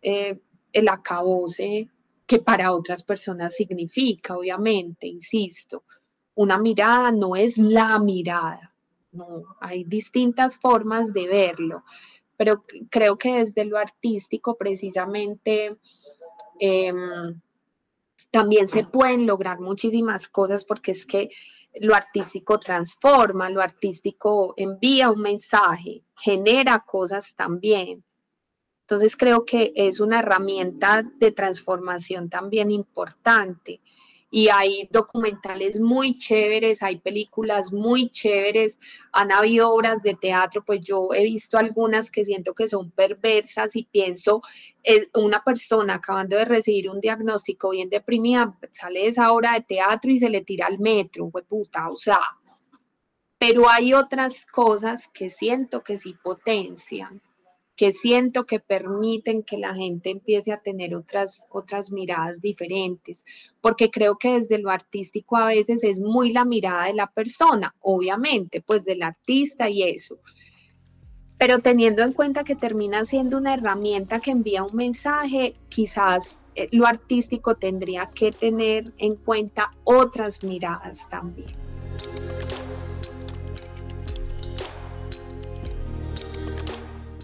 B: eh, el acabose que para otras personas significa, obviamente, insisto. Una mirada no es la mirada, no, hay distintas formas de verlo, pero creo que desde lo artístico precisamente em, también se pueden lograr muchísimas cosas porque es que lo artístico transforma, lo artístico envía un mensaje, genera cosas también. Entonces creo que es una herramienta de transformación también importante. Y hay documentales muy chéveres, hay películas muy chéveres, han habido obras de teatro, pues yo he visto algunas que siento que son perversas y pienso, es una persona acabando de recibir un diagnóstico bien deprimida, sale esa obra de teatro y se le tira al metro, puta, o sea, pero hay otras cosas que siento que sí potencian que siento que permiten que la gente empiece a tener otras, otras miradas diferentes, porque creo que desde lo artístico a veces es muy la mirada de la persona, obviamente, pues del artista y eso. Pero teniendo en cuenta que termina siendo una herramienta que envía un mensaje, quizás eh, lo artístico tendría que tener en cuenta otras miradas también.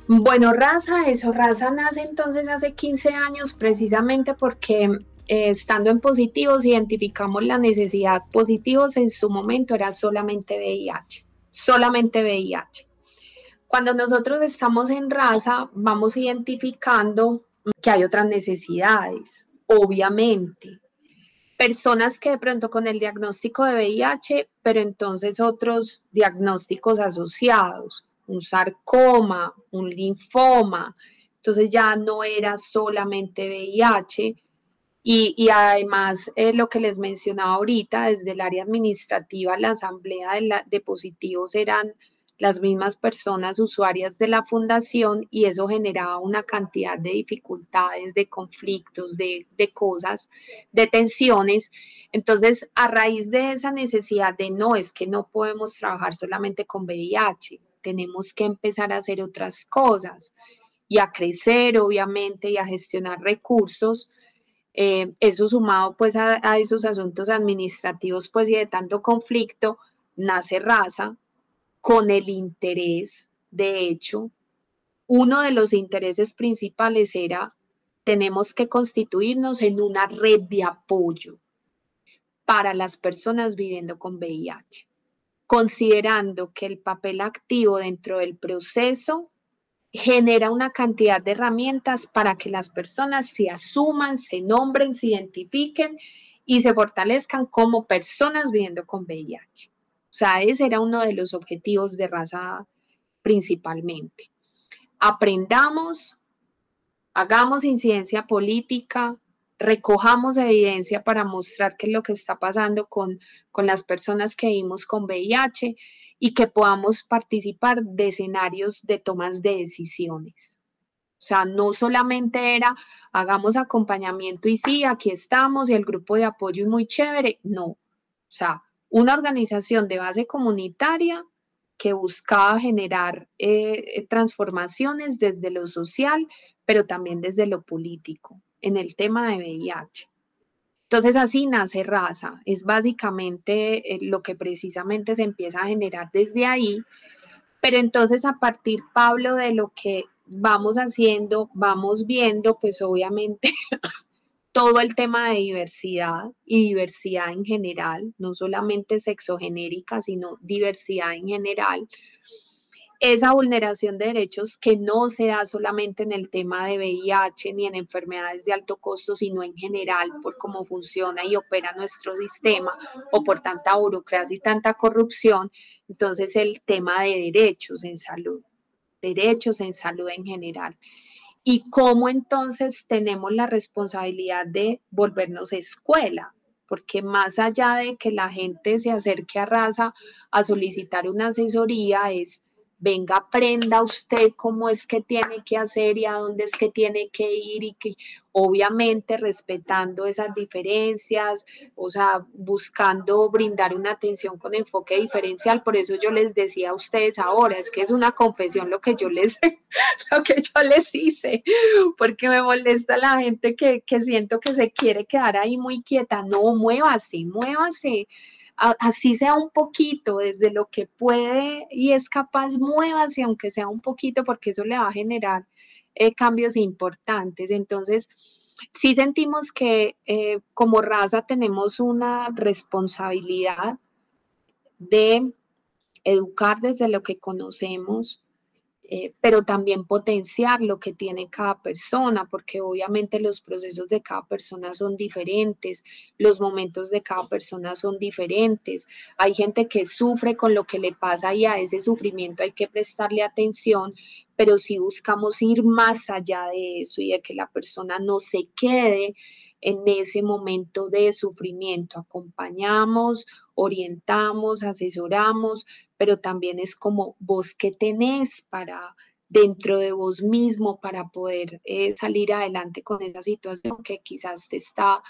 B: Bueno, Raza, eso, Raza nace entonces hace 15 años precisamente porque eh, estando en positivos identificamos la necesidad. Positivos en su momento era solamente VIH, solamente VIH. Cuando nosotros estamos en raza, vamos identificando que hay otras necesidades, obviamente. Personas que de pronto con el diagnóstico de VIH, pero entonces otros diagnósticos asociados, un sarcoma, un linfoma, entonces ya no era solamente VIH. Y, además, eh, lo que les mencionaba ahorita, desde el área administrativa, la asamblea de, de positivos eran las mismas personas usuarias de la fundación y eso generaba una cantidad de dificultades, de conflictos, de, cosas, de tensiones. Entonces, a raíz de esa necesidad de no, es que no podemos trabajar solamente con VIH, tenemos que empezar a hacer otras cosas y a crecer, obviamente, y a gestionar recursos. Eh, eso sumado pues a, a esos asuntos administrativos pues y de tanto conflicto, nace raza, con el interés, de hecho, uno de los intereses principales era, tenemos que constituirnos en una red de apoyo para las personas viviendo con VIH, considerando que el papel activo dentro del proceso genera una cantidad de herramientas para que las personas se asuman, se nombren, se identifiquen y se fortalezcan como personas viviendo con VIH. O sea, ese era uno de los objetivos de raza principalmente. Aprendamos, hagamos incidencia política, recojamos evidencia para mostrar qué es lo que está pasando con, con las personas que vivimos con VIH y que podamos participar de escenarios de tomas de decisiones. O sea, no solamente era hagamos acompañamiento y sí, aquí estamos y el grupo de apoyo es muy chévere, no. O sea, una organización de base comunitaria que buscaba generar eh, transformaciones desde lo social, pero también desde lo político en el tema de VIH. Entonces así nace raza, es básicamente eh, lo que precisamente se empieza a generar desde ahí, pero entonces a partir, Pablo, de lo que vamos haciendo, vamos viendo, pues obviamente todo el tema de diversidad y diversidad en general, no solamente sexogenérica, sino diversidad en general. Esa vulneración de derechos que no se da solamente en el tema de VIH ni en enfermedades de alto costo, sino en general por cómo funciona y opera nuestro sistema o por tanta burocracia y tanta corrupción. Entonces el tema de derechos en salud, derechos en salud en general y cómo entonces tenemos la responsabilidad de volvernos escuela, porque más allá de que la gente se acerque a raza a solicitar una asesoría, es venga, aprenda usted cómo es que tiene que hacer y a dónde es que tiene que ir y que obviamente respetando esas diferencias, o sea, buscando brindar una atención con enfoque diferencial. Por eso yo les decía a ustedes ahora, es que es una confesión lo que yo les, lo que yo les hice, porque me molesta la gente que, que siento que se quiere quedar ahí muy quieta. No, muévase, muévase así sea un poquito, desde lo que puede y es capaz, muévase, aunque sea un poquito, porque eso le va a generar eh, cambios importantes. Entonces, sí sentimos que eh, como raza tenemos una responsabilidad de educar desde lo que conocemos, eh, pero también potenciar lo que tiene cada persona, porque obviamente los procesos de cada persona son diferentes, los momentos de cada persona son diferentes. Hay gente que sufre con lo que le pasa y a ese sufrimiento hay que prestarle atención, pero si buscamos ir más allá de eso y de que la persona no se quede en ese momento de sufrimiento. Acompañamos, orientamos, asesoramos, pero también es como vos que tenés para dentro de vos mismo para poder eh, salir adelante con esa situación que quizás te está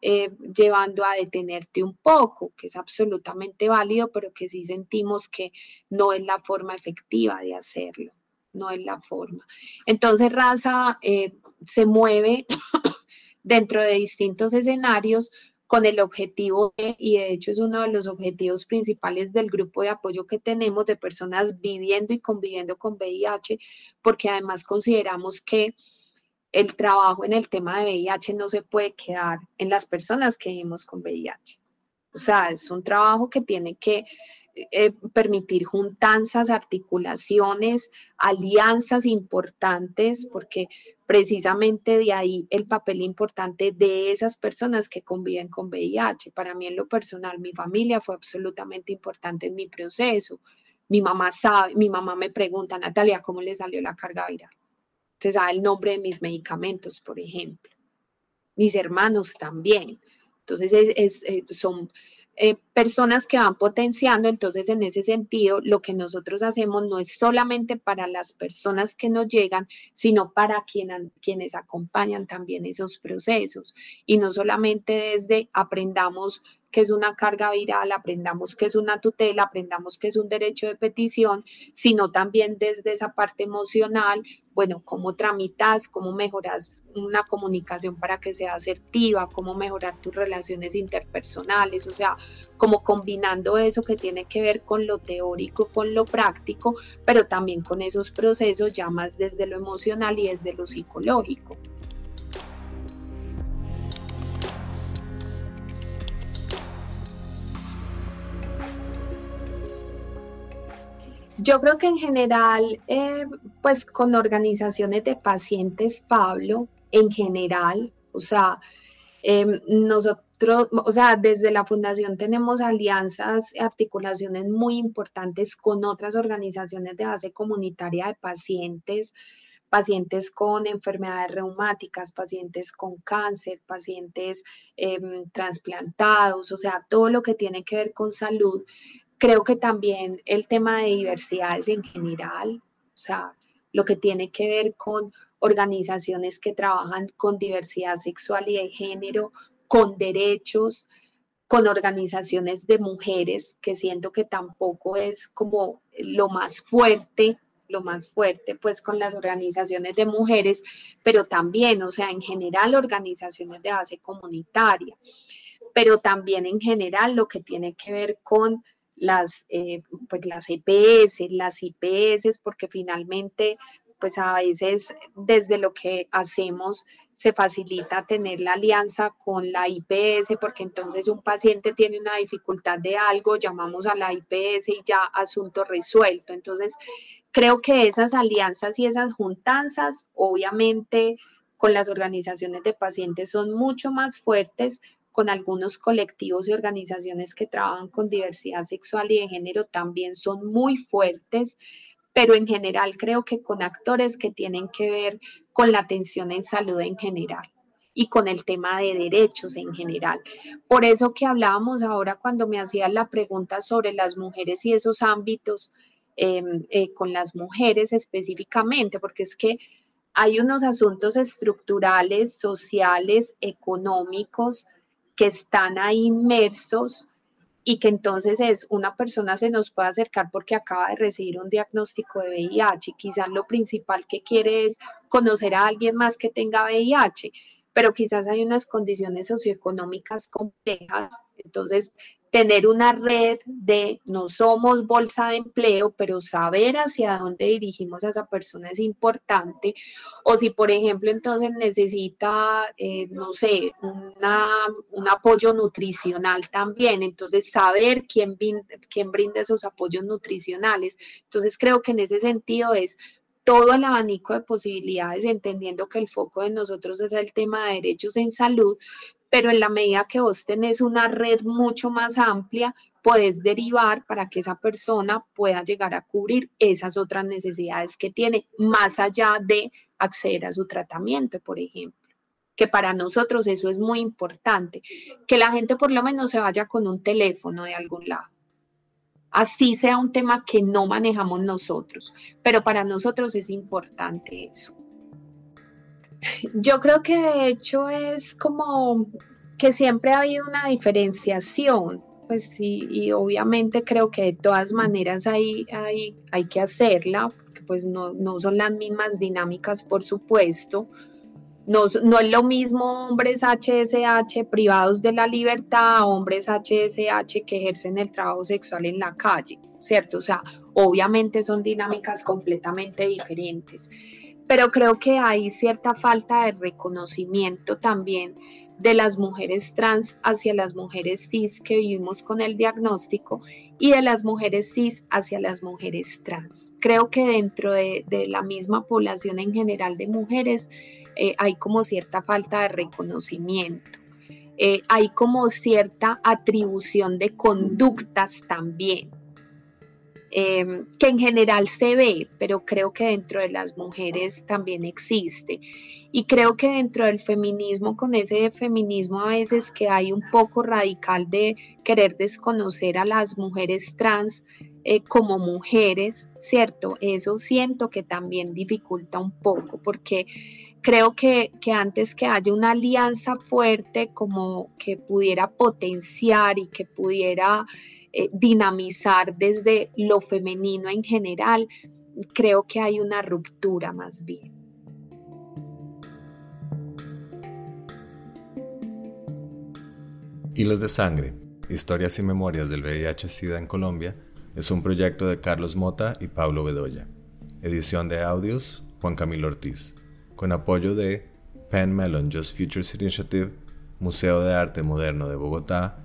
B: eh, llevando a detenerte un poco, que es absolutamente válido, pero que sí sentimos que no es la forma efectiva de hacerlo, no es la forma. Entonces, Raza eh, se mueve dentro de distintos escenarios con el objetivo y de hecho es uno de los objetivos principales del grupo de apoyo que tenemos de personas viviendo y conviviendo con VIH, porque además consideramos que el trabajo en el tema de VIH no se puede quedar en las personas que vivimos con VIH. O sea, es un trabajo que tiene que eh, permitir juntanzas, articulaciones, alianzas importantes, porque precisamente de ahí el papel importante de esas personas que conviven con VIH. Para mí en lo personal, mi familia fue absolutamente importante en mi proceso. Mi mamá sabe, mi mamá me pregunta, Natalia, ¿cómo le salió la carga viral? Se sabe el nombre de mis medicamentos, por ejemplo. Mis hermanos también. Entonces, es, eh, son eh, personas que van potenciando, entonces en ese sentido lo que nosotros hacemos no es solamente para las personas que nos llegan, sino para quienes acompañan también esos procesos. Y no solamente desde aprendamos que es una carga viral, aprendamos que es una tutela, aprendamos que es un derecho de petición, sino también desde esa parte emocional, bueno, cómo tramitas, cómo mejoras una comunicación para que sea asertiva, cómo mejorar tus relaciones interpersonales, o sea, como combinando eso que tiene que ver con lo teórico, con lo práctico, pero también con esos procesos ya más desde lo emocional y desde lo psicológico. Yo creo que en general, eh, pues con organizaciones de pacientes, Pablo, en general, o sea, em, nosotros, o sea, desde la fundación tenemos alianzas, articulaciones muy importantes con otras organizaciones de base comunitaria de pacientes, pacientes con enfermedades reumáticas, pacientes con cáncer, pacientes em, trasplantados, o sea, todo lo que tiene que ver con salud Creo que también el tema de diversidades en general, o sea, lo que tiene que ver con organizaciones que trabajan con diversidad sexual y de género, con derechos, con organizaciones de mujeres, que siento que tampoco es como lo más fuerte, lo más fuerte, pues con las organizaciones de mujeres, pero también, o sea, en general organizaciones de base comunitaria, pero también en general lo que tiene que ver con las, eh, pues las EPS, las IPS, porque finalmente pues a veces desde lo que hacemos se facilita tener la alianza con la IPS, porque entonces un paciente tiene una dificultad de algo, llamamos a la IPS y ya asunto resuelto. Entonces, creo que esas alianzas y esas juntanzas, obviamente con las organizaciones de pacientes son mucho más fuertes, con algunos colectivos y organizaciones que trabajan con diversidad sexual y de género también son muy fuertes, pero en general creo que con actores que tienen que ver con la atención en salud en general y con el tema de derechos en general. Por eso que hablábamos ahora cuando me hacías la pregunta sobre las mujeres y esos ámbitos em, eh, con las mujeres específicamente, porque es que hay unos asuntos estructurales, sociales, económicos, que están ahí inmersos y que entonces es una persona se nos puede acercar porque acaba de recibir un diagnóstico de VIH. Quizás lo principal que quiere es conocer a alguien más que tenga VIH, pero quizás hay unas condiciones socioeconómicas complejas. Entonces, tener una red de no somos bolsa de empleo, pero saber hacia dónde dirigimos a esa persona es importante. O si, por ejemplo, entonces necesita, eh, no sé, un apoyo nutricional también, entonces saber quién, quién brinda esos apoyos nutricionales. Entonces, creo que en ese sentido es todo el abanico de posibilidades, entendiendo que el foco de nosotros es el tema de derechos en salud, pero en la medida que vos tenés una red mucho más amplia, puedes derivar para que esa persona pueda llegar a cubrir esas otras necesidades que tiene, más allá de acceder a su tratamiento, por ejemplo que para nosotros eso es muy importante, que la gente por lo menos se vaya con un teléfono de algún lado. Así sea un tema que no manejamos nosotros, pero para nosotros es importante eso. Yo creo que de hecho es como que siempre ha habido una diferenciación, pues sí, y obviamente creo que de todas maneras hay, hay, hay que hacerla, porque pues no, no son las mismas dinámicas, por supuesto. No, no, es lo mismo hombres HSH privados de la libertad hombres HSH que ejercen el trabajo sexual en la calle, ¿cierto? O sea, obviamente son dinámicas completamente diferentes pero creo que hay cierta falta de reconocimiento también de las mujeres trans hacia las mujeres cis que vivimos con el diagnóstico y de las mujeres cis hacia las mujeres trans. Creo que dentro de, la misma población en general de mujeres eh, hay como cierta falta de reconocimiento. Eh, hay como cierta atribución de conductas también. Em, que en general se ve, pero creo que dentro de las mujeres también existe. Y creo que dentro del feminismo, con ese feminismo a veces que hay un poco radical de querer desconocer a las mujeres trans eh, como mujeres, ¿cierto? Eso siento que también dificulta un poco porque creo que, que, antes que haya una alianza fuerte como que pudiera potenciar y que pudiera eh, dinamizar desde lo femenino en general, creo que hay una ruptura más bien.
C: Hilos de Sangre, Historias y Memorias del VIH-Sida en Colombia, es un proyecto de Carlos Mota y Pablo Bedoya. Edición de audios, Juan Camilo Ortiz, con apoyo de Penn Mellon Just Futures Initiative, Museo de Arte Moderno de Bogotá